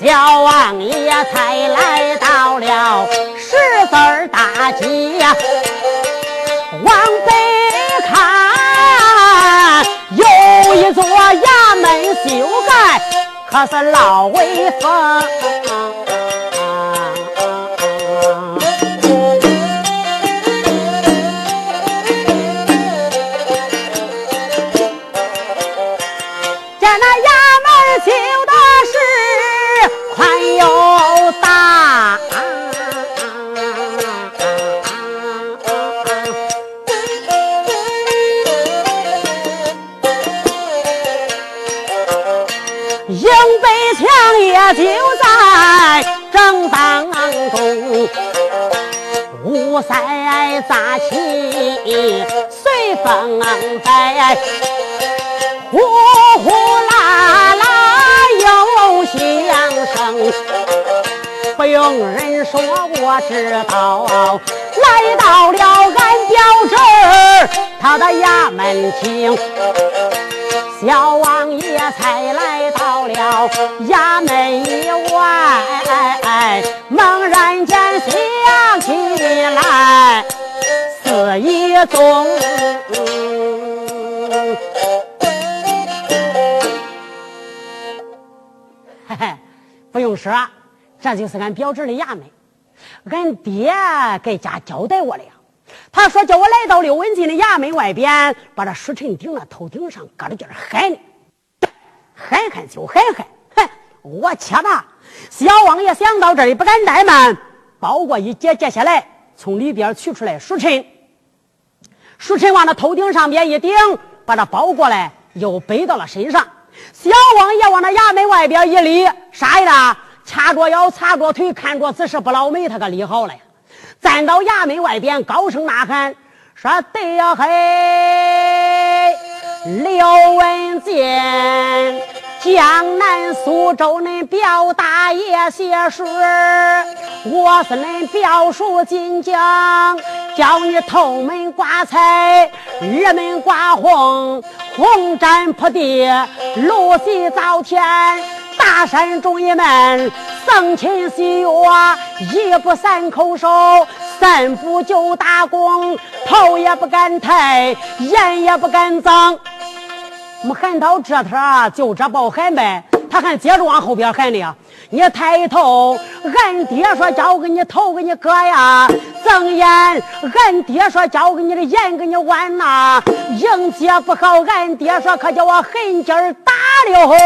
小王爷才来到了十字大街。往北看，有一座衙门修改，可是老威风。雾塞杂起，随风摆，呼呼啦啦有响声。不用人说，我知道，来到了俺表侄他的衙门厅。小王爷才来到了衙门以外，猛然间心来是一种，嘿嘿，不用说，这就是俺表侄的衙门。俺爹给家交代我了。他说：“叫我来到刘文进的衙门外边，把这书尘顶了头顶上，搁着劲儿喊呢，喊喊就喊喊。哼，我切吧！小王爷想到这里不敢怠慢，包裹一解解下来，从里边取出来书尘，书尘往那头顶上边一顶，把它包过来，又背到了身上。小王爷往那衙门外边一立，啥呀？掐着腰，擦着腿，看着姿势不老美，他可立好了。”站到衙门外边，高声呐喊，说：“对呀嘿，刘文静，江南苏州恁表大爷写书，我是恁表叔金江，叫你头门挂彩，二门挂红，红毡铺地，露席灶天，大山中一门。”生亲喜悦，一不三叩首，三不九打躬，头也不敢抬，眼也不敢睁。没喊到这头，就这报喊呗。他还接着往后边喊呢，你抬头，俺爹说叫我给你头给你割呀；睁眼，俺爹说叫我给你的眼给你剜呐。迎接不好，俺爹说可叫我狠劲儿打了。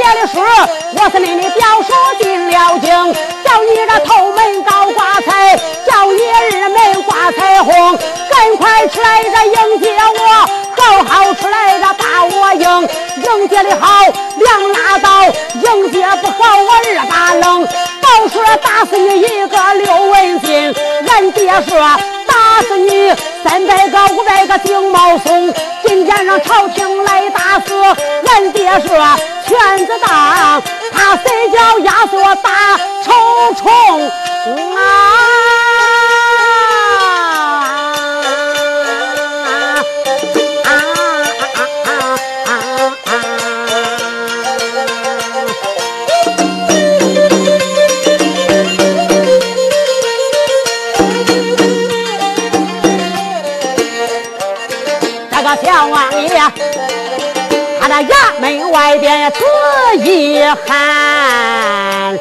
爹的说我是你的表叔丁了京叫你个头门高挂彩叫你二门挂彩虹赶快出来迎接我好好出来的把我迎迎接的好两拉倒迎接不好我二打冷到时打死你一个刘文静俺爹说打死你三百个五百个丁毛松今天让朝廷来打死俺爹说圈子大，他谁叫压缩大臭虫啊！个小王爷，那衙门外边仔一喊。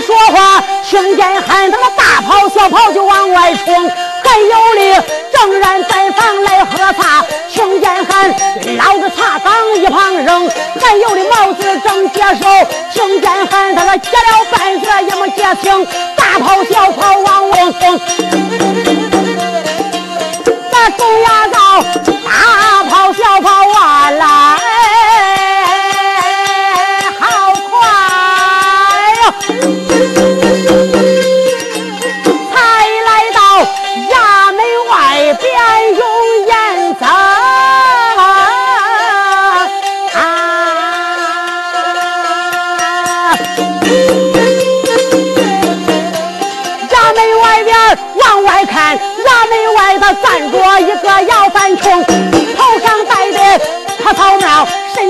说话，听见喊，他大跑小跑就往外冲，还有的正然在房来喝茶，听见喊捞着茶缸一旁扔，还有的帽子正接手，听见喊他说接了半截也没接清，大跑小跑往外冲，那中牙道大跑小跑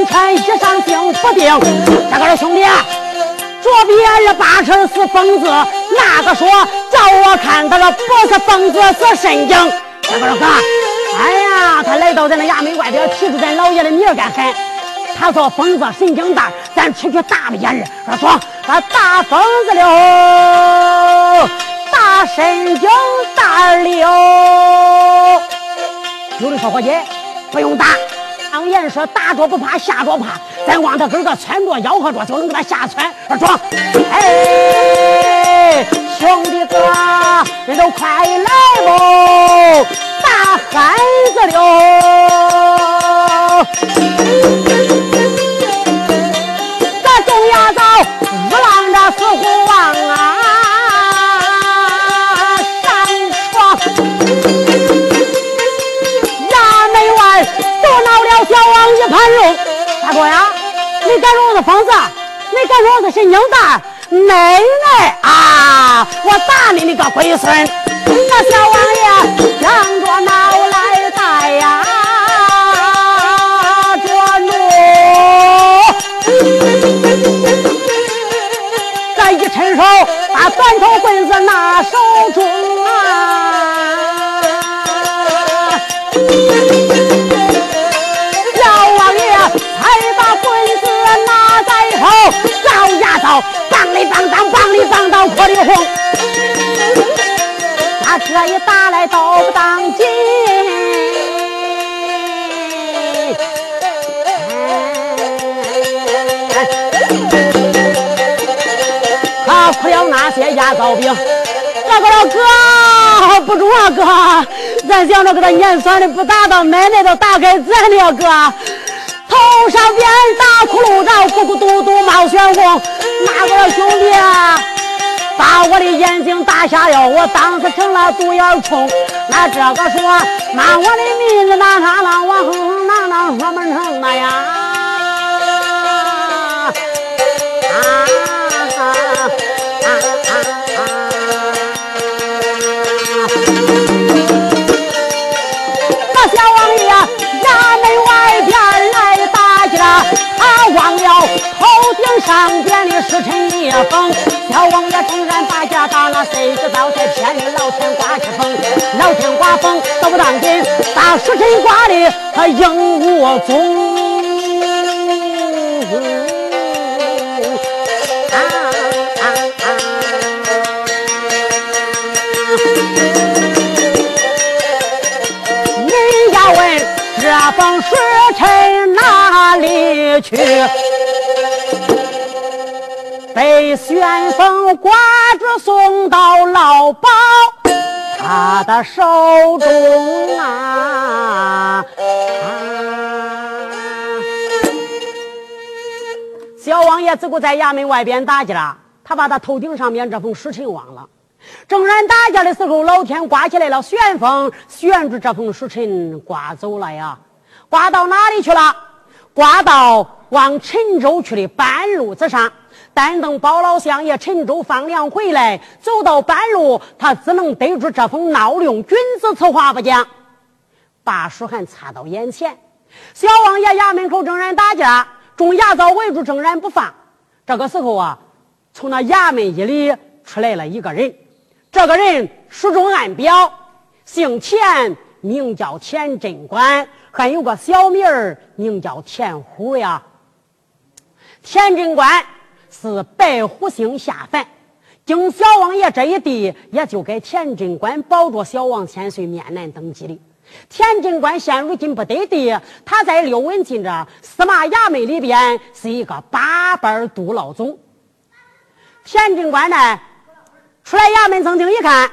穿衣裳精不定。这个兄弟，左边的八成是疯子，那个说叫我看他了，不是疯子是神经。这个哥，哎呀，他来到咱那衙门外边，提出咱老爷的名干喊。他说疯子神经大，咱出去打了眼儿。说他打疯子了。大神经大了，有的说伙计不用打，常言说打着不怕，下着怕，咱往他跟个窜着吆喝着就能给他吓窜。装，哎，兄弟哥，你都快来喽，打汉子了，咱东牙早日浪一盘肉，大哥呀，你敢说我是疯子？你敢说我是神经大？奶奶啊！我打你，你个龟孙！那小王爷想着脑来带呀，着怒，这一伸手把短头棍子拿手中棒当，棒里棒当，火里红。他这一打来都不当紧，好苦了那些牙膏兵。这个哥不中啊，哥，咱想着给他撵算的，不打到奶奶都打给咱了，哥。头上边大窟窿，着咕咕嘟嘟冒血红。那个兄弟把我的眼睛打瞎了？我当时成了独眼儿虫。那这个说骂我的名字大沙浪，我哼哼啷啷说不成那样！啊啊啊啊！那小王爷衙门外边来打架，他忘了头顶上边。时辰烈风，小王爷正然把家打了，谁知道这天里老天刮起风，老天刮风都不当紧，把时辰刮的他影无踪。你要问这封时辰哪里去？被旋风刮着送到老包他的手中啊！小王爷只顾在衙门外边打架了，他把他头顶上面这封时辰忘了。正然打架的时候，老天刮起来了旋风，旋住这封书尘刮走了呀！刮到哪里去了？刮到往陈州去的半路之上。但等包老相爷陈州放粮回来，走到半路，他只能逮住这封孬令君子此话不讲，把书函插到眼前。小王爷衙门口正然打架，众衙早围住正然不放。这个时候啊，从那衙门一里出来了一个人。这个人书中暗表，姓田，名叫田镇官，还有个小名儿，名叫田虎呀。田镇官是白虎星下凡，经小王爷这一递，也就给田镇官保着小王千岁面南登基的。田镇官现如今不得地，他在六文进这司马衙门里边是一个八班督老总。田镇官呢？出来衙门，曾经一看，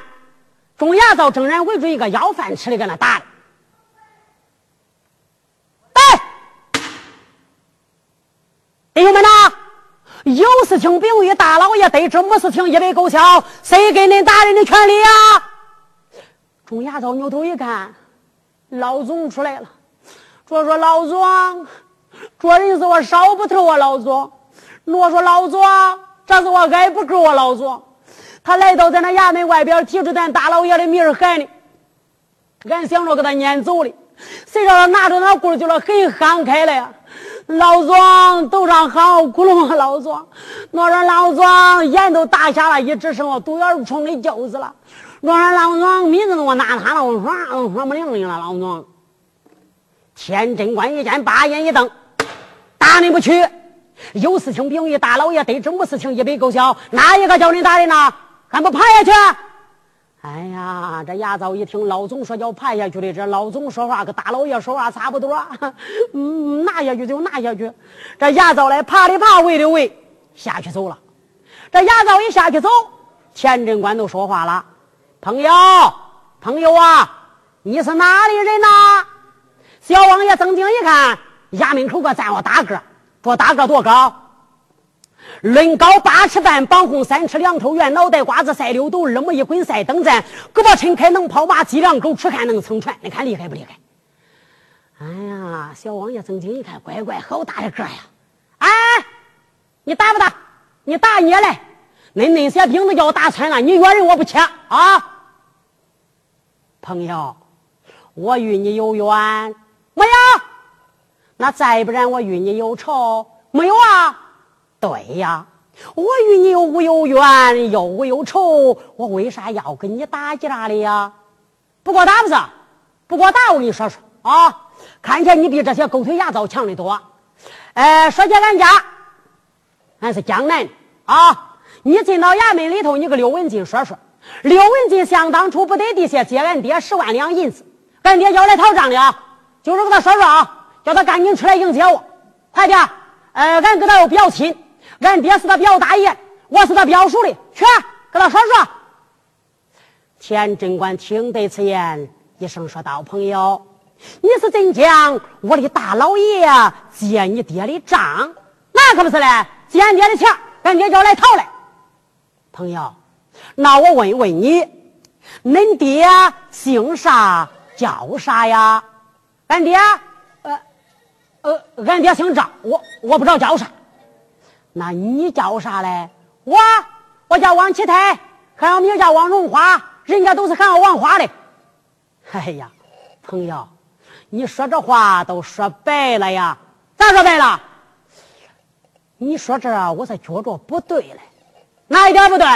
众衙造正然围住一个要饭吃的，搁那打。哎，弟兄们呐，有事情并与大老爷，得知没事情一笔勾销。谁给恁大人的权利呀？众衙造扭头一看，老总出来了。我说老总，这人是我烧不透啊，老总。我说老总，这是我挨不够啊，老总。他来到咱那衙门外边，提着咱大老爷的名儿喊呢，俺想着给他撵走的，谁知道拿着那棍就那很喊开了呀！老总头上好窟窿啊！老总，我说老总眼都打瞎了，一只剩我独眼冲的叫子了。我说老总名字都我拿他了，我说我说没灵灵了。老总，天真官一见，把眼一瞪，打你不去，有事情禀与大老爷，得知没事情一笔勾销。哪一个叫你打人呢？还不爬下去？哎呀，这牙皂一听老总说要爬下去的，这老总说话跟大老爷说话差不多。嗯，拿下去就拿下去。这牙皂来爬的爬，围的围，下去走了。这牙皂一下去走，钱镇官都说话了：“朋友，朋友啊，你是哪里人呐？”小王爷正经一看，衙门口个站个大个，这大个多高？论高八尺半，膀红三尺两头圆，脑袋瓜子赛六斗，二目一滚赛灯盏，胳膊抻开能跑马，脊梁狗吃看能撑船，你看厉害不厉害？哎呀，小王爷睁睛一看，乖乖，好大的个呀！哎，你打不打？你打你来！恁那些兵都叫我打穿了，你约人我不去啊！朋友，我与你有缘没有？那再不然我与你有仇没有啊？对呀，我与你又无有冤，又无有仇，我为啥要跟你打架的呀？不过打不是，不过打我跟你说说啊，看起来你比这些狗腿牙皂强的多。哎，说起俺家，俺是江南啊。你进到衙门里头，你跟刘文进说说。刘文进想当初不得地下借俺爹十万两银子，俺爹要来讨账的啊，就是跟他说说啊，叫他赶紧出来迎接我，快点。呃，俺跟他又表亲。俺爹是他表大爷，我是他表叔的，去跟他说说。田镇官听得此言，一声说道：“朋友，你是真讲我的大老爷借你爹的账？那可不是嘞，借俺爹的钱，俺爹就要来讨嘞。朋友，那我问一问你，恁爹姓啥叫啥呀？俺爹，呃，呃，俺爹姓赵，我我不知道叫啥。”那你叫啥嘞？我我叫王启泰，还有名叫王荣华，人家都是喊我王花的。哎呀，朋友，你说这话都说白了呀？咋说白了？你说这我才觉着不对嘞，哪一点不对？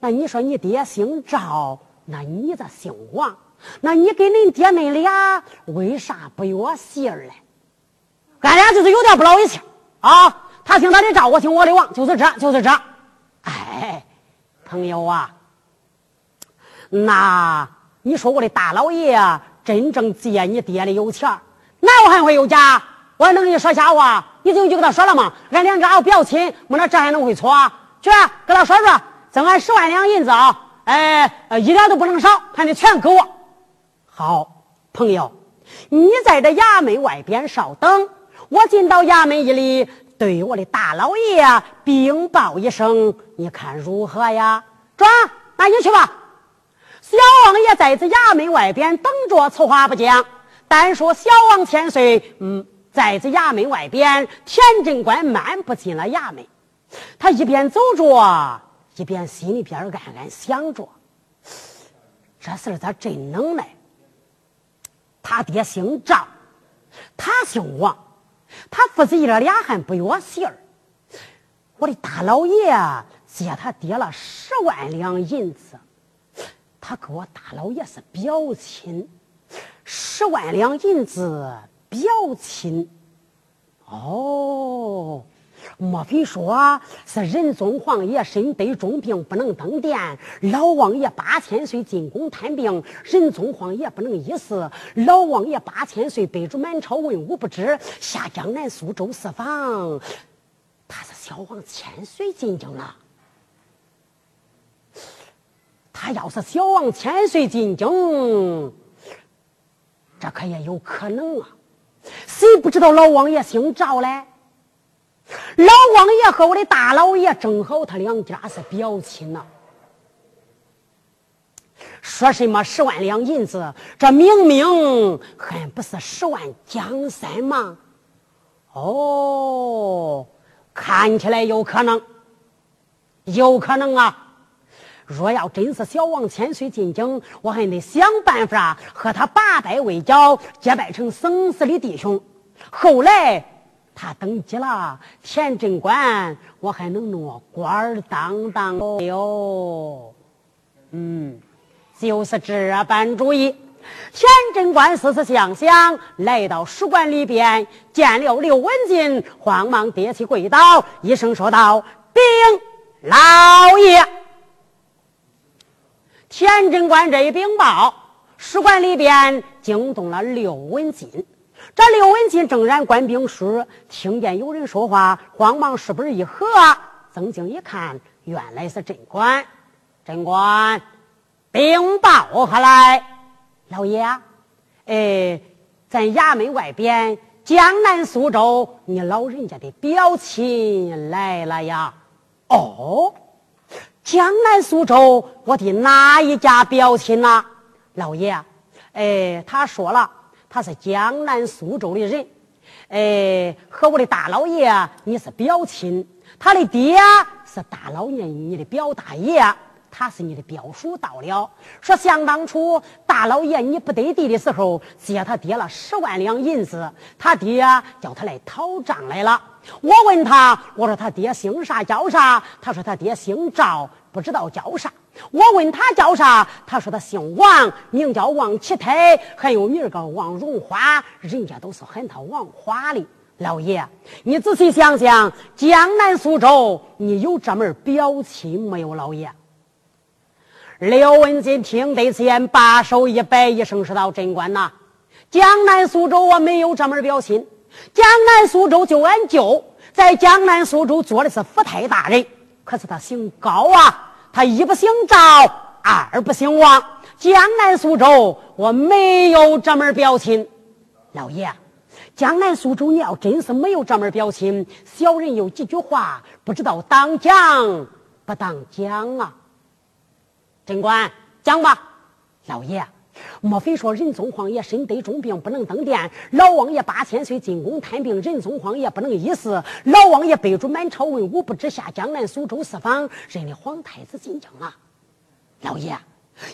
那你说你爹姓赵，那你这姓王，那你跟恁爹恁俩为啥不约媳儿嘞？俺俩就是有点不老一气啊。他姓他的赵，我姓我的王，就是这，就是这。哎，朋友啊，那你说我的大老爷啊真正借你爹的有钱，那我还会有假？我还能跟你说瞎话？你就就跟他说了吗，俺两家表亲，我那这还能会错啊？去跟他说说，赠俺十万两银子啊！哎，一点都不能少，还得全给我。好，朋友，你在这衙门外边稍等，我进到衙门一里。对我的大老爷禀报一声，你看如何呀？转那你去吧。小王爷在这衙门外边等着，此话不讲。单说小王千岁，嗯，在这衙门外边，田镇官漫步进了衙门，他一边走着，一边心里边暗暗想着：这事儿咋真能耐？他爹姓赵，他姓王，他父子爷俩还不约信儿。我的大老爷借他爹了十万两银子。他跟我大老爷是表亲，十万两银子表亲，哦，莫非说是仁宗皇爷身得重病不能登殿，老王爷八千岁进宫探病，仁宗皇爷不能医死，老王爷八千岁背着满朝文武不知，下江南苏州四访，他是小王千岁进京了。他要是小王千岁进京，这可也有可能啊！谁不知道老王爷姓赵嘞？老王爷和我的大老爷正好，他两家是表亲呐。说什么十万两银子，这明明还不是十万江山吗？哦，看起来有可能，有可能啊！若要真是小王千岁进京，我还得想办法和他八拜为交，结拜成生死的弟兄。后来他登基了，田镇官，我还能弄官儿当当哟。嗯，就是这般主意。田镇官思思想想，来到书馆里边，见了刘文静，慌忙跌起跪倒，一声说道：“禀老爷。”田镇官这一禀报，书馆里边惊动了刘文进。这刘文进正然官兵书，听见有人说话，慌忙书本一合，曾经一看，原来是镇官。镇官，禀报何来？老爷，哎，咱衙门外边江南苏州，你老人家的表亲来了呀？哦。江南苏州，我的哪一家表亲呐？老爷，哎，他说了，他是江南苏州的人，哎，和我的大老爷你是表亲，他的爹是大老爷你的表大爷。他是你的表叔到了，说想当初大老爷你不得地的时候，借他爹了十万两银子，他爹叫他来讨账来了。我问他，我说他爹姓啥叫啥？他说他爹姓赵，不知道叫啥。我问他叫啥？他说他姓王，名叫王启泰，还有名个王荣花，人家都是喊他王花的。老爷，你仔细想想，江南苏州，你有这门表亲没有？老爷。刘文金听得此言，把手一摆，一声说道：“贞观呐，江南苏州我没有这门表亲。江南苏州就俺舅在江南苏州做的是府台大人，可是他姓高啊，他一不姓赵，二不姓王。江南苏州我没有这门表亲。老爷，江南苏州你要真是没有这门表亲，小人有几句话不知道当讲不当讲啊。”贞观，讲吧，老爷，莫非说仁宗皇爷身得重病不能登殿？老王爷八千岁进宫探病，仁宗皇爷不能医死。老王爷背着满朝文武不知下江南苏州四方，认的皇太子进京了。老爷，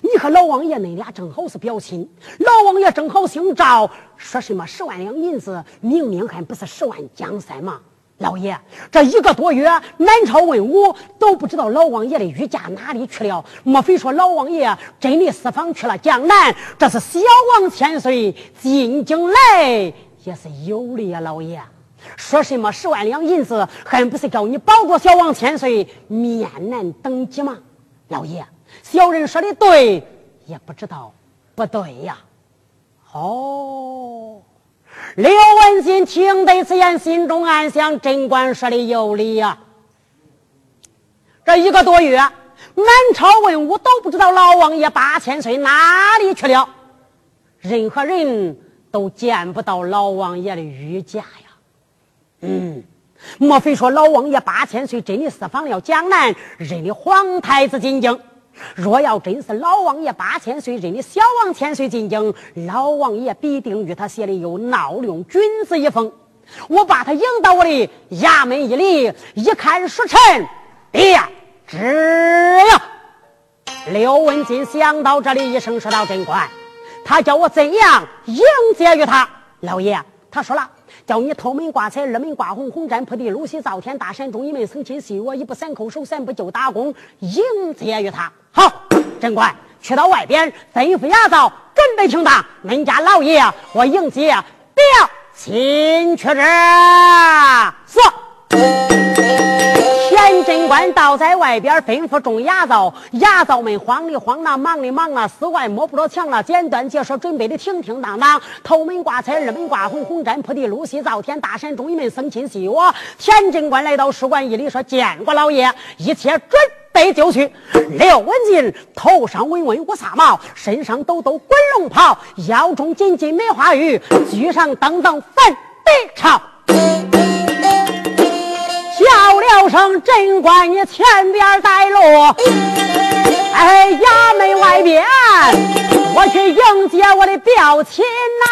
你和老王爷恁俩正好是表亲，老王爷正好姓赵，说什么十万两银子，明明还不是十万江山吗？老爷，这一个多月，满朝文武都不知道老王爷的御驾哪里去了。莫非说老王爷真的私访去了江南？这是小王千岁进京来也是有理啊！老爷，说什么十万两银子，还不是叫你保住小王千岁面难登基吗？老爷，小人说的对，也不知道不对呀。哦。刘文新听得此言，心中暗想：贞观说的有理呀。这一个多月，满朝文武都不知道老王爷八千岁哪里去了，任何人都见不到老王爷的御驾呀。嗯，莫非说老王爷八千岁真的私访了江南，认的皇太子进京？若要真是老王爷八千岁认的小王千岁进京，老王爷必定与他写的有闹用君子一封。我把他迎到我的衙门一里，一看时辰，别知呀。刘文金想到这里，一声说道：“真官，他叫我怎样迎接于他？老爷，他说了，叫你头门挂彩，二门挂红，红毡铺地，露西灶天，大山中一门层亲细我一步三叩首，三步就打工，迎接于他。好，真官，去到外边吩咐牙皂准备停当，恁家老爷我迎接表亲去之。是。”田贞观倒在外边吩咐众牙皂，牙皂们慌里慌啦，忙里忙啦，四外摸不着墙了。简短解说，准备的停停当当，头门挂彩，二门挂红，红毡铺地，露西灶天，大山中一门僧亲细我。田贞观来到书馆一里，说：“见过老爷，一切准备就绪。”刘文静头上稳稳乌纱帽，身上抖抖滚龙袍，腰中紧紧梅花玉，举上等等粉笔朝。叫声真官，你前边带路。哎，衙门外边，我去迎接我的表亲呐。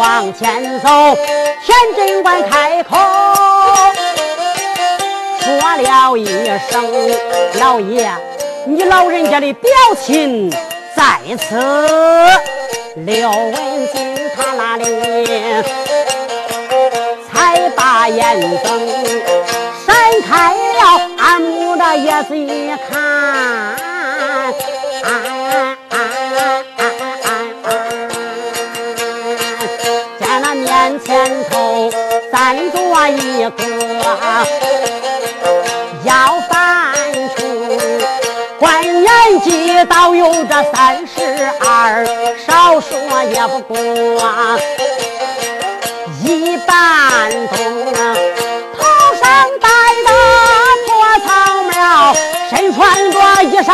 往前走，田镇官开口说了一声：“老爷，你老人家的表亲在此。”刘文静他那里才把眼睁。闪开了，俺母的叶子一看，变着一个要饭出，关年纪倒有这三十二，少说也不过一半冬。头上戴的破草帽，身穿着衣裳。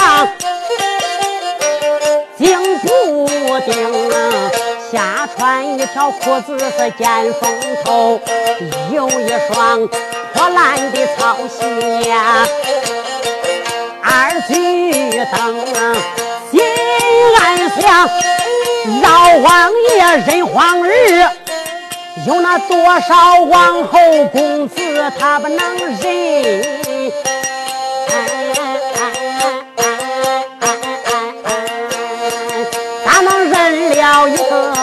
一条裤子是尖峰头，有一双破烂的草鞋。二举灯，心暗想：老王爷人皇日，有那多少王侯公子，他不能认。了一个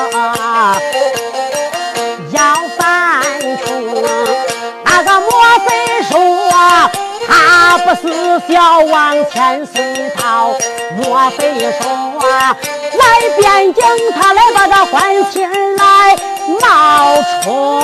不是小王千岁桃？莫非说来边境他来把这欢亲来冒充？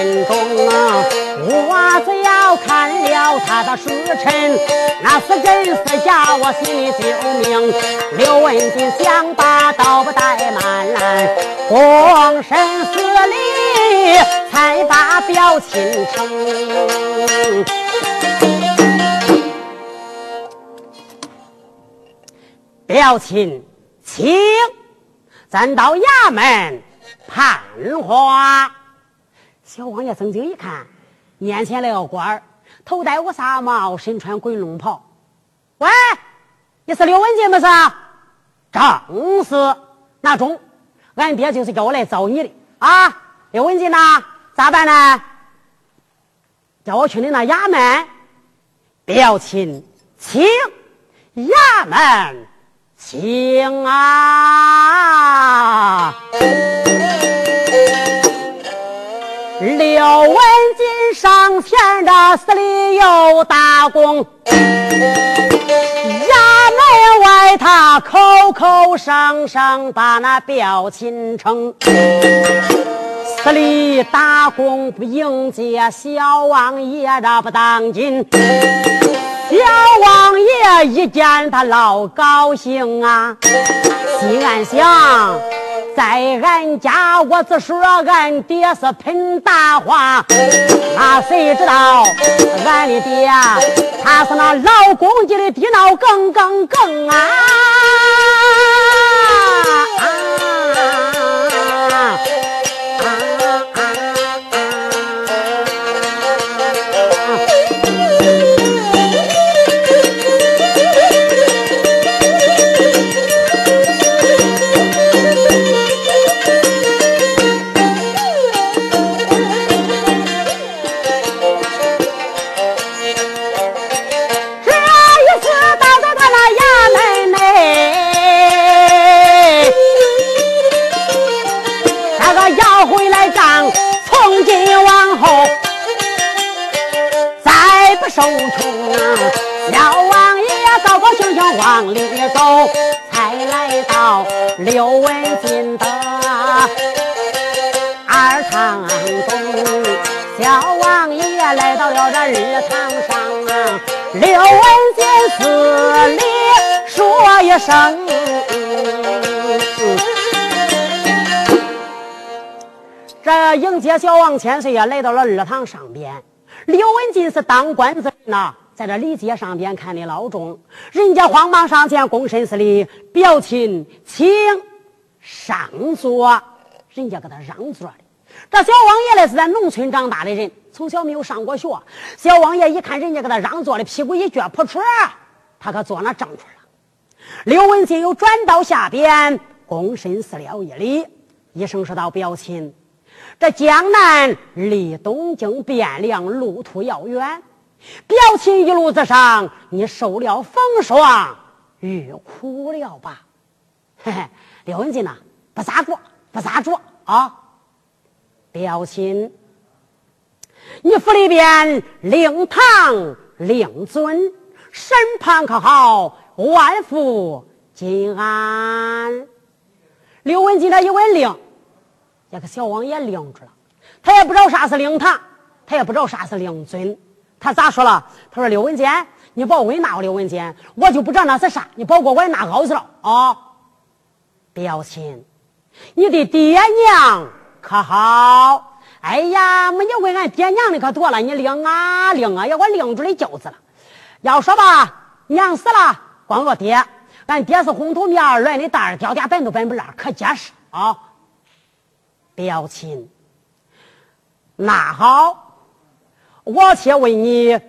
衙门中，我只要看了他的时辰，那是真是假，我心里就明。刘文静想把刀不怠慢，躬身施礼，才把表亲成。表亲，请咱到衙门判话。小王爷睁睛一看，眼前那个官儿，头戴乌纱帽，身穿滚龙袍。喂，你是刘文静不是？正是。那中，俺爹就是叫我来找你的啊。刘文静呐，咋办呢？叫我去你那衙门。表亲，请衙门，请啊。刘文金上前的司礼有大功，衙门外他口口声声把那表亲称，司礼大功不迎接小王爷这不当紧，小王爷一见他老高兴啊，心暗想。在俺家，我只说俺爹是喷大话，那谁知道俺的爹他是那老公鸡的地脑更更更啊！个要回来账，从今往后再不受穷啊！小王爷高高兴兴往里走，才来到刘文金的二堂中。小王爷来到了这日堂上啊，刘文金施礼说一声，这迎接小王千岁呀，来到了二堂上边。刘文静是当官。之人呐，在这礼节上边看的老重，人家慌忙上前躬身施礼，表亲，请上座。人家给他让座的。这小王爷呢是在农村长大的人，从小没有上过学。小王爷一看人家给他让座的，屁股一撅，扑哧，他可坐那正处了。刘文静又转到下边，躬身施了一礼，一声说道：“表亲。”这江南离东京汴梁路途遥远，表亲一路之上，你受了风霜，遇苦了吧？嘿嘿，刘文静呐，不咋过，不咋着啊！表亲，你府里边令堂令尊，身旁可好？万福金安。刘文静他一问令。这个小王也愣住了，他也不知道啥是灵堂，他也不知道啥是灵尊，他咋说了？他说：“刘文坚，你别问那个刘文坚，我就不知道那是啥，你别给我管那个去了啊！”表亲，你的爹娘可好？哎呀，没你问俺爹娘的可多了，你领啊领啊，要我领住的饺子了。要说吧，娘死了，光我爹，俺爹是红头面儿，卵的蛋儿，掉点本都本不烂，可结实啊。表亲，那好，我且问你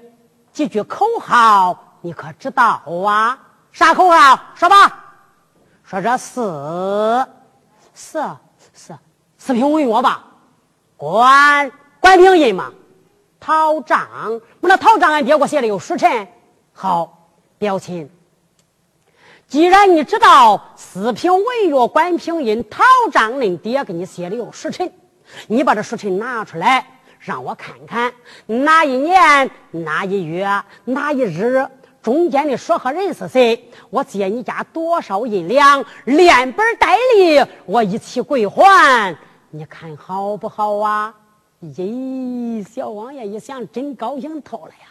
几句口号，你可知道啊？啥口号？说吧。说这四四四四平文约吧，管管平印嘛，讨账。我那讨账，俺爹给我写的有时辰。好，表亲。既然你知道四平文约关平印讨账，恁爹给你写的有时辰，你把这时辰拿出来让我看看，哪一年哪一月哪一日中间的说和人是谁？我借你家多少银两，连本带利我一起归还，你看好不好啊？咦，小王爷一想，真高兴透了呀！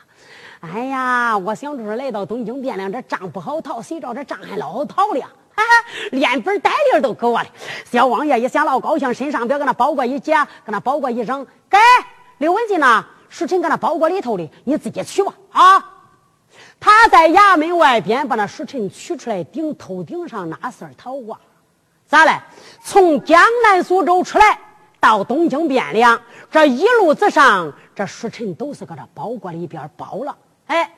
哎呀，我想着来到东京汴梁，这账不好逃，谁知道这账还老好逃了？哈哈，连本带利都给我了。小王爷一想，老高兴，身上边搁那包裹一解，搁那包裹一扔，给刘文静呢？时辰搁那包裹里头的，你自己取吧。啊！他在衙门外边把那时辰取出来，顶头顶上那事儿逃过，咋嘞？从江南苏州出来。到东京汴梁，这一路之上，这时辰都是搁这包裹里边包了。哎，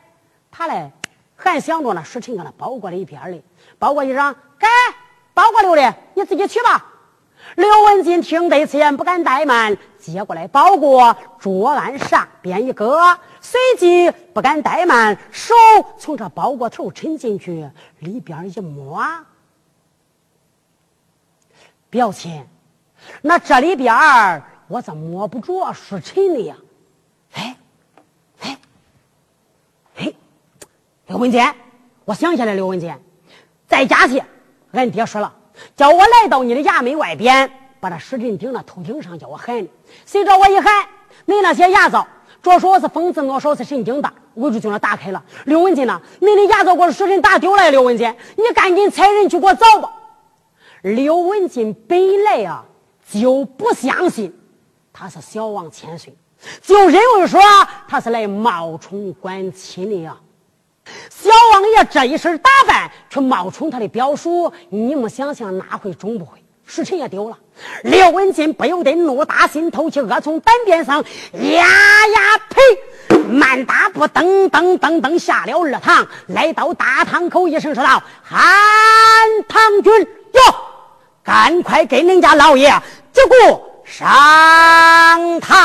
他嘞还想着那时辰搁那包裹里边嘞，包裹一张，给包裹留的，你自己取吧。刘文金听得此言，不敢怠慢，接过来包裹，桌案上边一搁，随即不敢怠慢，手从这包裹头伸进去，里边一摸，表亲。那这里边儿我咋摸不着时辰的呀？哎，哎，哎，刘文杰，我想起来，刘文杰，在家去，俺爹说了，叫我来到你的衙门外边，把那时辰顶到头顶上，叫我喊。谁知道我一喊，你那些牙皂，着说我是疯子，我说是神经大，围住就那打开了。刘文金呐，你的牙皂给我时辰打丢了，刘文杰，你赶紧差人去给我找吧。刘文金本来啊。就不相信他是小王千岁，就认为说他是来冒充官亲的呀。小王爷这一身打扮却冒充他的表叔，你们想想哪会中不会？时辰也丢了。刘文金不由得怒打心头去，恶从胆边上，呀呀呸！慢大步噔噔噔噔下了二堂，来到大堂口，一声说道：“韩唐军哟，赶快给人家老爷！”这个上堂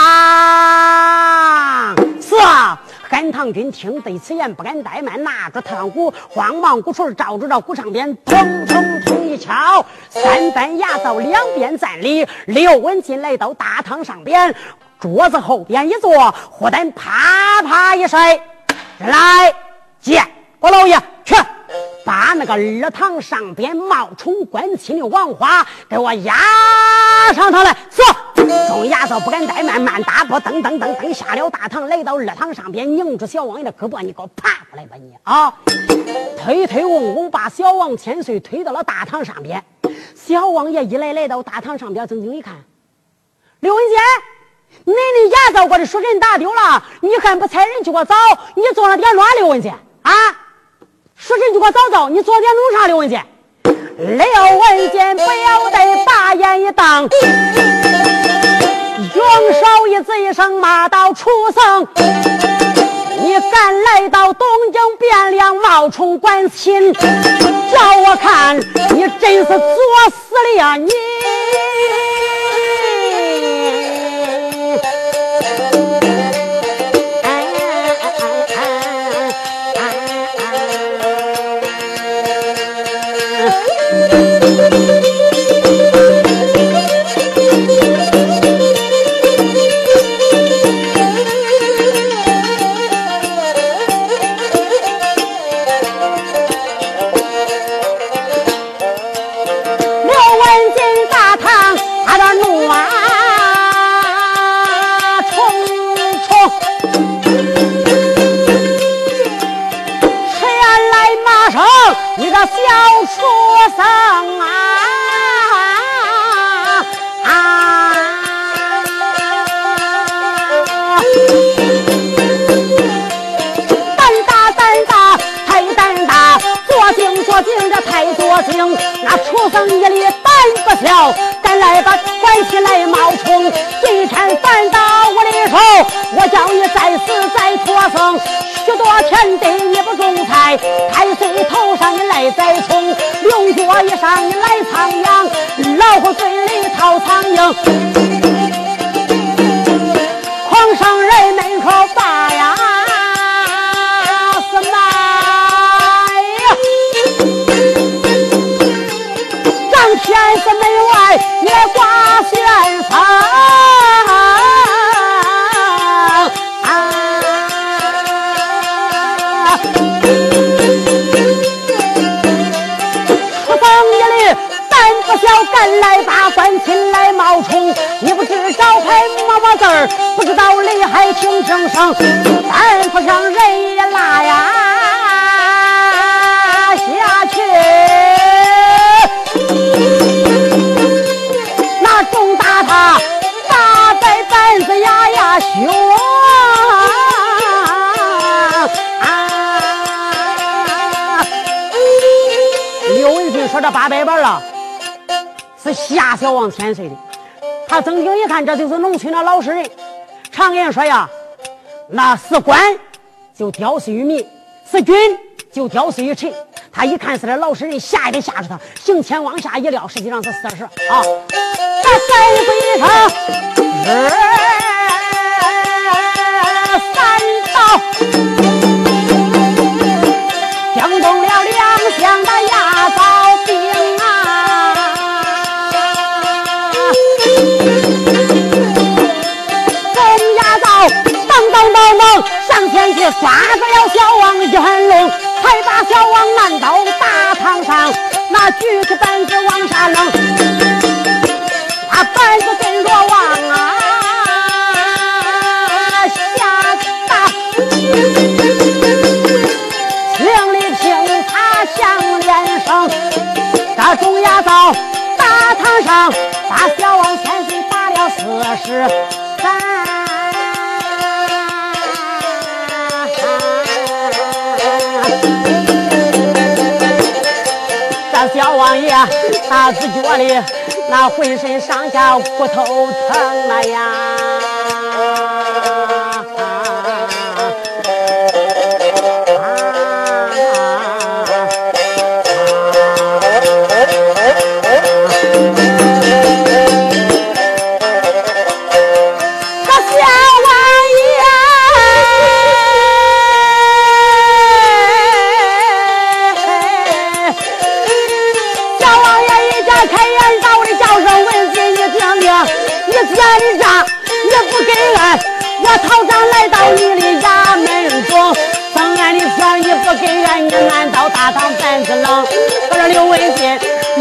是啊，韩唐军听得此言，不敢怠慢，拿着唐鼓，慌忙鼓槌照着这鼓上边，咚咚咚一敲，三班牙到两边站立。刘文进来到大堂上边，桌子后边一坐，忽然啪啪一摔，来见我老爷去。把那个二堂上边冒充官亲的王花给我押上堂来，说。众牙嫂不敢怠慢，慢大步，噔噔噔噔下了大堂，来到二堂上边，拧住小王爷的胳膊，你给我爬过来吧你啊！推推翁翁把小王千岁推到了大堂上边。小王爷一来来到大堂上边，睁睁一看，刘文杰，你的牙皂我的书人打丢了，你还不差人去给我找？你做了点乱，刘文杰啊！书人就给我找找，你昨天弄啥？刘文健，刘文健不要得把眼一瞪，用手一指一声骂道：“畜生！你敢来到东京汴梁冒充关亲，叫我看你真是作死了等夜里胆不小敢来把关气来冒充嘴馋饭到我的手我叫你再死再脱生许多田地你不种菜太岁头上你来栽葱六角衣上你来苍羊老虎嘴里掏餐听声声，咱府上人也拉呀下去，那重打他打在板子牙呀凶啊！刘文俊说这八百板了。是夏小王千岁的，他曾经一看，这就是农村的老实人。常言说呀，那是官就吊死于民，是君就吊死于臣。他一看是这老实人，吓也得吓着他，行前往下一撂，实际上是四十啊。这三岁上三道，惊动了两乡上前去抓住了小王一 hand 龙，才把小王按到大堂上，那举起板子往下扔，他只觉得那浑身上下骨头疼了呀。我说刘文金，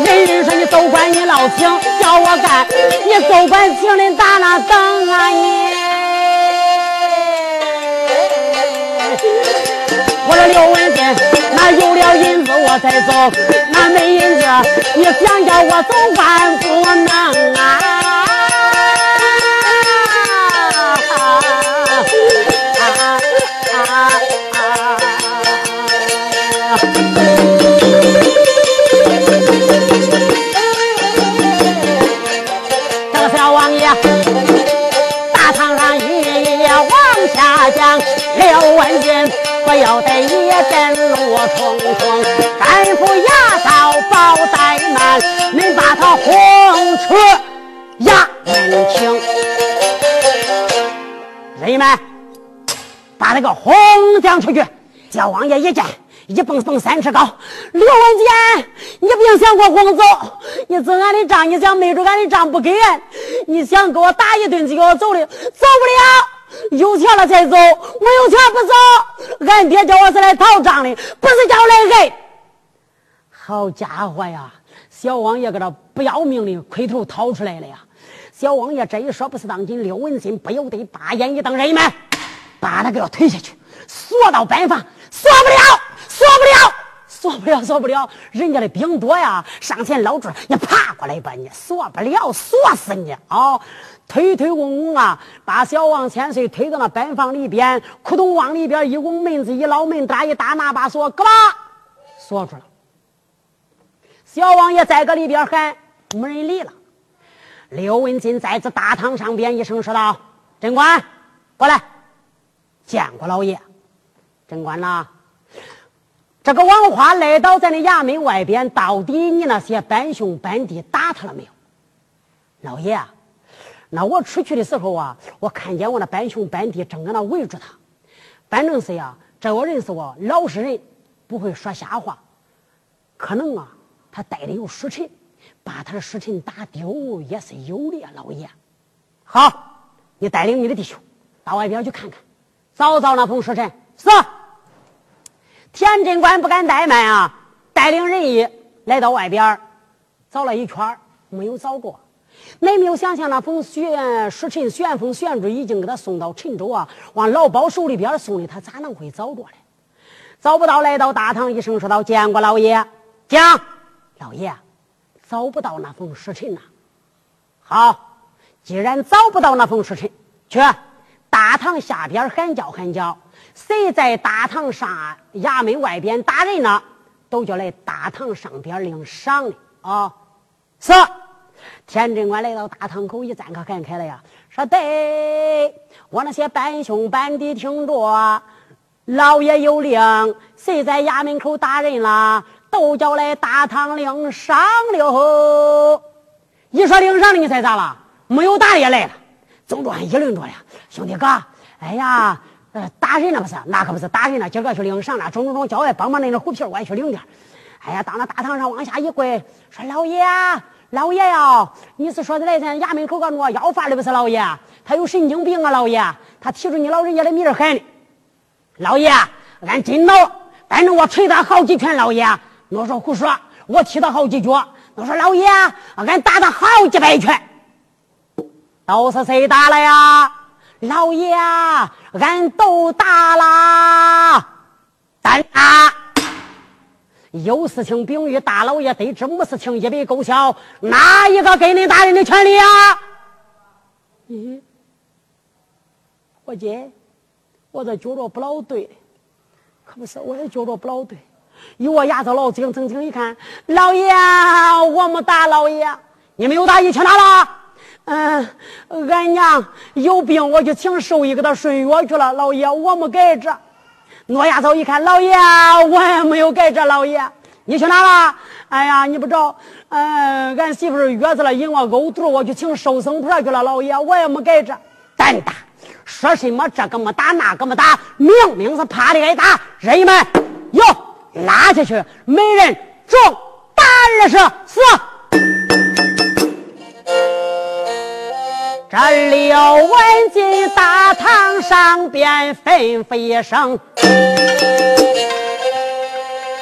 人人说你走官你老请，叫我干，你走官请人打那等啊你。我说刘文金，那有了银子我才走，那没银子，你想叫我走官不能啊。下讲，刘文俊不要在夜阵路冲冲，干府衙道包怠慢，恁把他轰出衙门厅，人们把那个轰将出去。叫王爷一见。一蹦蹦三尺高，刘文坚，你别想给我轰走，你走俺的账，你想没住俺的账不给俺，你想给我打一顿就给我走的，走不了，有钱了才走，没有钱不走。俺爹叫我是来讨账的，不是叫我来挨。好家伙呀，小王爷搁这不要命的盔头掏出来了呀！小王爷这一说不是当今，刘文新不由得把眼一瞪，人们把他给我推下去，锁到板房，锁不了。锁不了，锁不了，锁不了！人家的兵多呀，上前捞住，你爬过来吧，你锁不了，锁死你啊！推推拱拱啊，把小王千岁推到那板房里边，窟窿往里边一拱门子一捞门打一打那把锁，咯吧，锁住了。小王爷在个里边喊，没人理了。刘文金在这大堂上边一声说道：“贞观，过来，见过老爷。贞观呐。”这个王花来到咱的衙门外边，到底你那些班兄班弟打他了没有？老爷，那我出去的时候啊，我看见我那班兄班弟正搁那围住他。反正是呀，这我认识我老实人，不会说瞎话。可能啊，他带的有使臣，把他的使臣打丢也是有的呀，老爷。好，你带领你的弟兄到外边去看看，找找那封使臣。是。田镇官不敢怠慢啊，带领人一来到外边找了一圈没有找过。没有想象那封旋时辰旋风旋坠已经给他送到陈州啊，往老包手里边送的，他咋能会找着嘞？找不到，来到大堂，一声说道：“见过老爷。”讲，老爷，找不到那封时辰呐。好，既然找不到那封时辰，去大堂下边喊叫喊叫，谁在大堂上衙门外边打人呢？都叫来大堂上边领赏的啊！是。田镇官来到大堂口一站，可看开了呀。说对，我那些半兄半弟听着，老爷有令，谁在衙门口打人了，都叫来大堂领赏了。一说领赏的，你猜咋了？没有打的也来了，总着还议论着了。兄弟哥，哎呀，呃，打人了不是？那可不是打人了，今个去领赏了。中中中，叫外帮忙那个虎皮，我也去领点。哎呀，到那大堂上往下一跪，说老爷。老爷呀，你是说的来咱衙门口个那要饭的不是老爷？他有神经病啊，老爷！他提着你老人家的名喊的。老爷，俺真恼，反正我捶他好几拳。老爷，我说胡说，我踢他好几脚。我说老爷，俺打他好几百拳。都是谁打了呀？老爷，俺都打了。打。有事情禀与大老爷，得知没事情一笔勾销。哪一个给你大人的权利啊？咦，伙计，我这觉着不老对，可不是，我也觉着不老对。一我牙子老精，睁睁一看，老爷，我们大老爷，你们有大意去哪了？嗯，俺娘有病，我去请兽医给他顺药去了。老爷，我没改着。诺亚头一看，老爷，我也没有改这老爷，你去哪了？哎呀，你不着，嗯，俺媳妇月子了，引我呕吐，我去请收生婆去了。老爷，我也没改这，胆大，说什么这个没打，那个没打，明明是怕的挨打。人们，哟，拉下去，每人中打二十四。这刘文进大堂上边吩咐一声，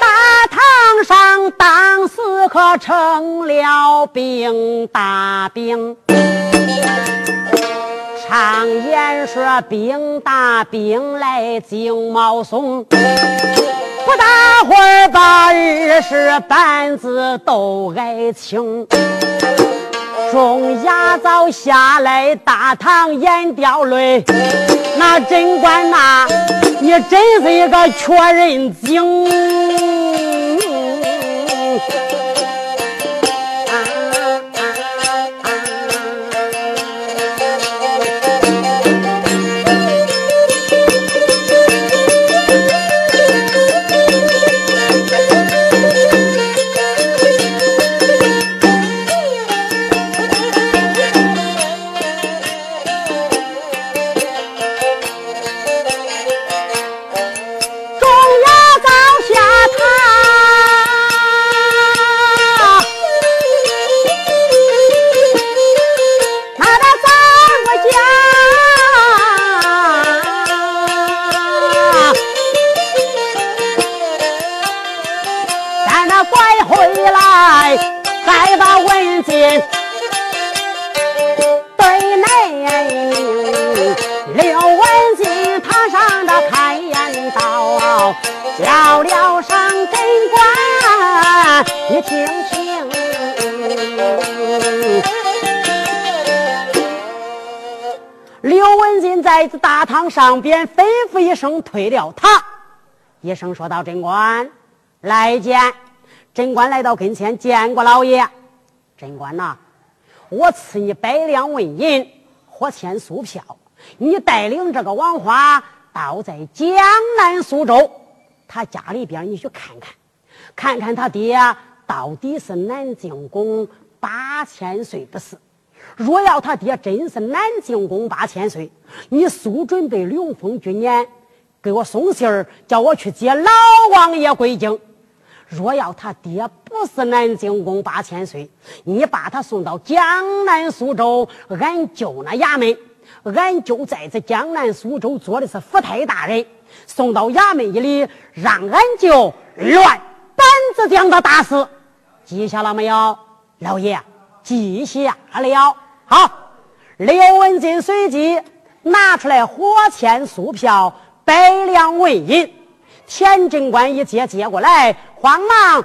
大堂上当时可成了兵大兵。常言说兵大兵来惊毛松，不大会儿把二十板子都挨清。众牙早下来，大堂眼掉泪。那贞观呐，你真是一个缺人精。你听听，刘文金在大堂上边吩咐一声，退了他。一声说道：“贞观，来见。”贞观来到跟前，见过老爷。贞观呐，我赐你百两纹银，和千素票。你带领这个王花，到在江南苏州，他家里边你去看看，看看他爹到底是南京公八千岁不是？若要他爹真是南京公八千岁，你速准备龙凤军年，给我送信儿，叫我去接老王爷归京。若要他爹不是南京公八千岁，你把他送到江南苏州，俺舅那衙门，俺舅在这江南苏州做的是府台大人，送到衙门一里，让俺舅乱子匠的大事，记下了没有，老爷？记下了。好，刘文金随即拿出来火签素票，百两纹银。田贞观一接，接过来，慌忙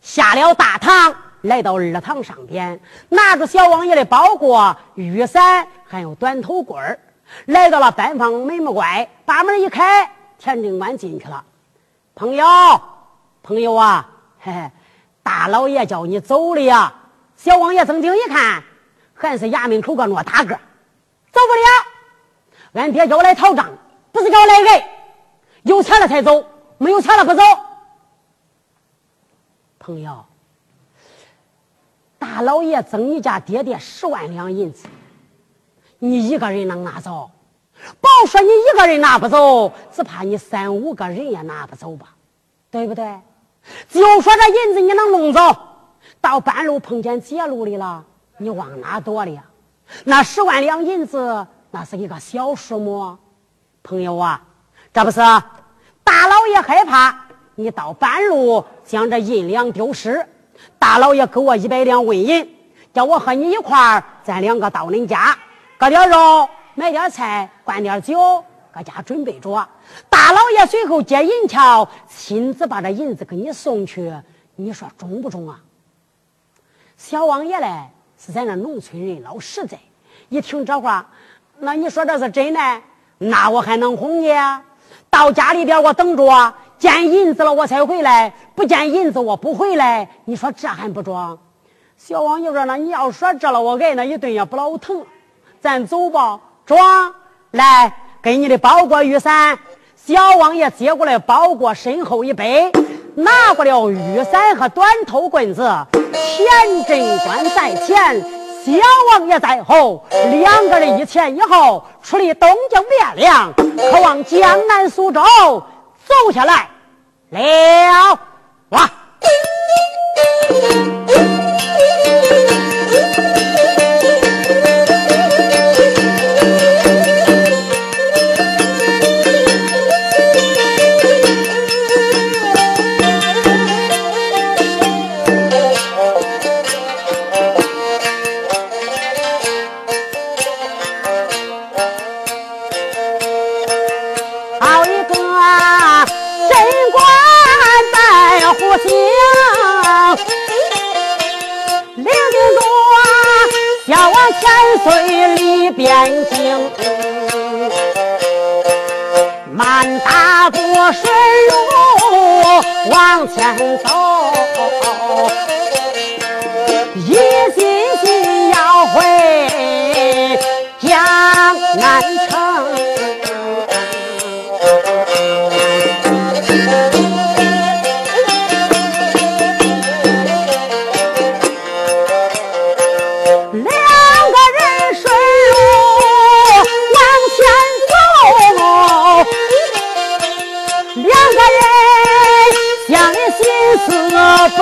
下了大堂，来到二堂上边，拿着小王爷的包裹、雨伞，还有短头棍儿，来到了单房门门外，把门一开，田贞观进去了。朋友，朋友啊，嘿嘿，大老爷叫你走了呀。小王爷睁睛一看，还是衙门口个偌大个，走不了。俺爹叫我来讨账，不是叫我来挨。有钱了才走，没有钱了不走。朋友，大老爷赠你家爹爹十万两银子，你一个人能拿走？甭说你一个人拿不走，只怕你三五个人也拿不走吧？对不对？就说这银子你能弄走，到半路碰见劫路的了，你往哪躲了？那十万两银子，那是一个小数目，朋友啊。这不是大老爷害怕你到半路将这银两丢失，大老爷给我一百两纹银，叫我和你一块儿，咱两个到恁家割点肉，买点菜，灌点酒，搁家准备着。大老爷随后接银条，亲自把这银子给你送去，你说中不中啊？小王爷嘞是咱那农村人，老实在，一听这话，那你说这是真的，那我还能哄你？到家里边，我等着见银子了，我才回来；不见银子，我不回来。你说这还不装？小王爷说：“那你要说这了，我挨那一顿也不老疼。咱走吧，装来给你的包裹雨伞。”小王爷接过来包裹，身后一背，拿过了雨伞和短头棍子。田镇官在前。小王爷在后，两个人一前一后，出离东京汴梁，可往江南苏州走下来了。哇！水里边行，满大步顺路往前走，一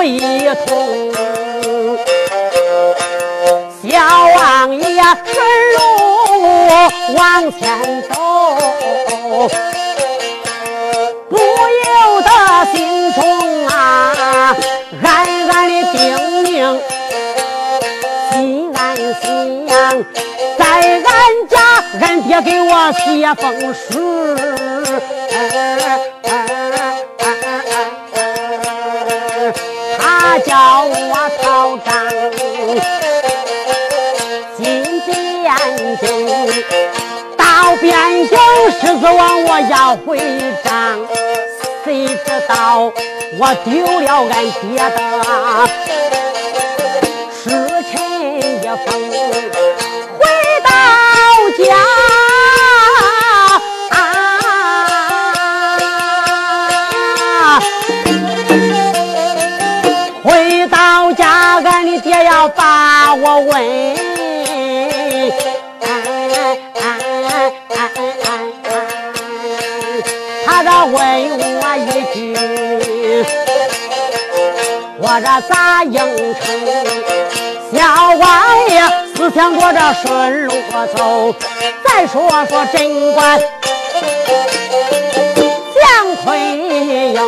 一同，小王爷顺路往前走，不由得心中啊暗暗的叮咛：心安心呀，在俺家，俺爹给我写封书。叫我讨账，进边境，到边疆狮子王我要回账，谁知道我丢了俺爹的时辰一封，问，他这问我一句，我这咋应承？小王爷思想着这顺路走，再说说贞观蒋坤英。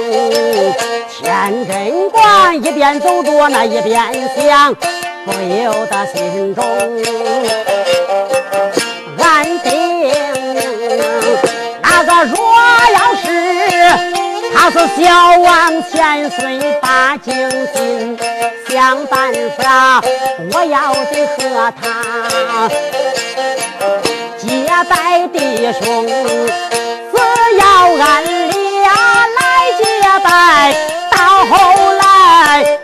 天真观一边走着那一边想，不由得心中暗定，那个若要是他是小王千岁把京进，想办法我要得和他结拜弟兄，只要俺俩来结拜，到后来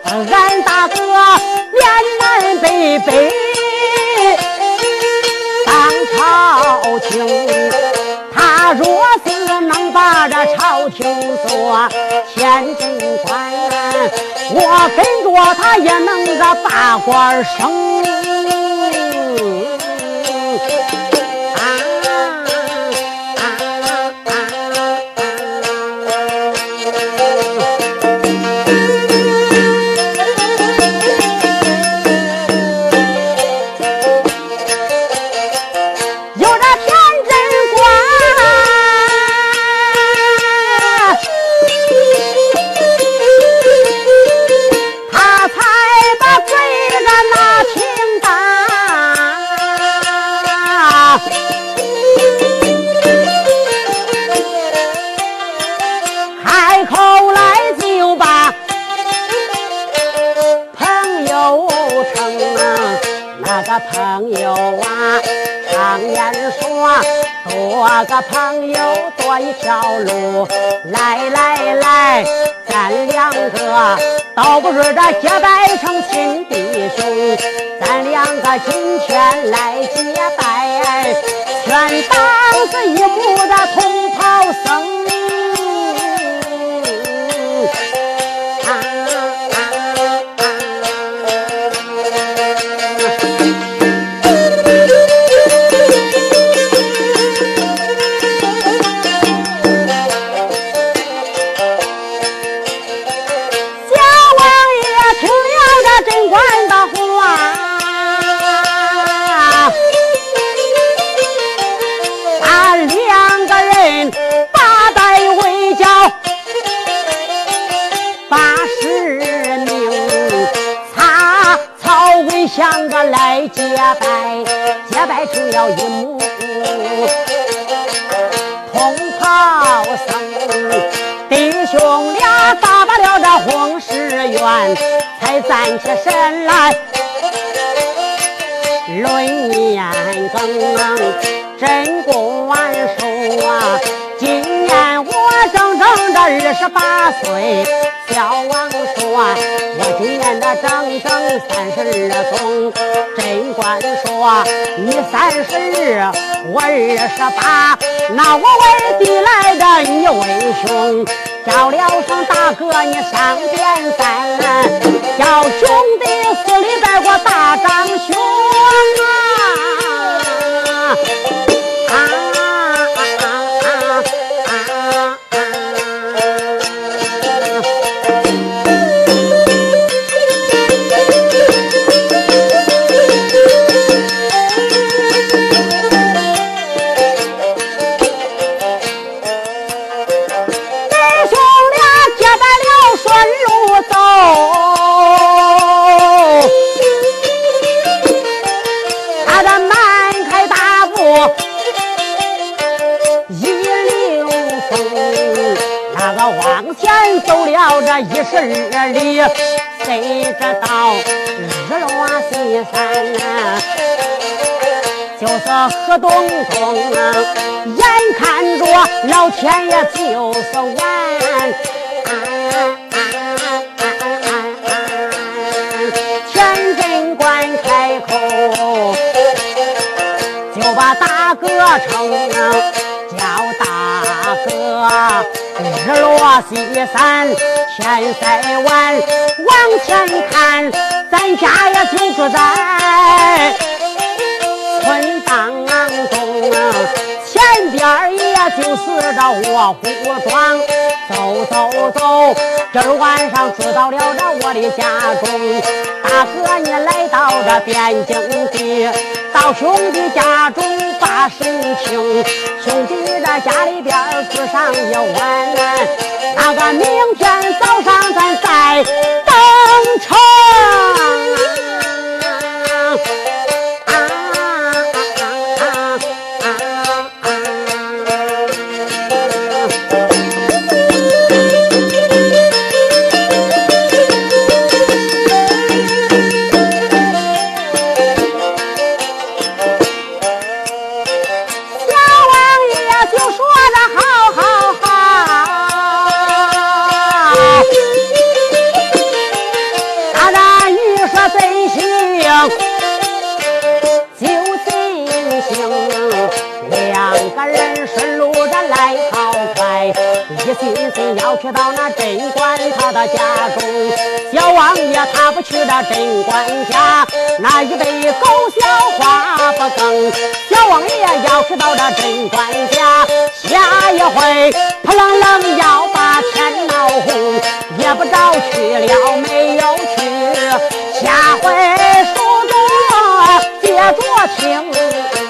俺大哥北北当朝廷，他若是能把这朝廷做天镇官，我跟着他也能个把官升。个朋友多一条路。来来来，咱两个倒不如这结拜成亲弟兄，咱两个今天来结拜，全当是一母的同结拜，结拜成了一母同袍生，弟兄俩打罢了这婚事缘，才站起身来论年庚，真官说啊，整整这二十八岁。小王说：“我今年的整整三十二中。”贞观说：“你三十二，我二十八，那我为弟来的，你为兄，叫了声大哥，你上边三，叫兄弟四里边我大长兄啊。”十二里，谁知道日落西山呐？就是河东东，眼看着老天爷就是晚。天镇关开口，就把大哥称叫大哥。日落西山，天色晚，往前看，咱家也就住在村当中，前边也就是这卧虎庄。走走走，今儿晚上住到了这我的家中。大哥，你来到这边境地，到兄弟家中把身轻。兄弟的家里边住上一晚，那个明天早上咱再去到那镇官他的家中，小王爷他不去那镇官家，那一对狗小花不更。小王爷要是到那镇官家，下一回扑棱棱要把天闹红，也不着去了没有去，下回说中、啊、接着请。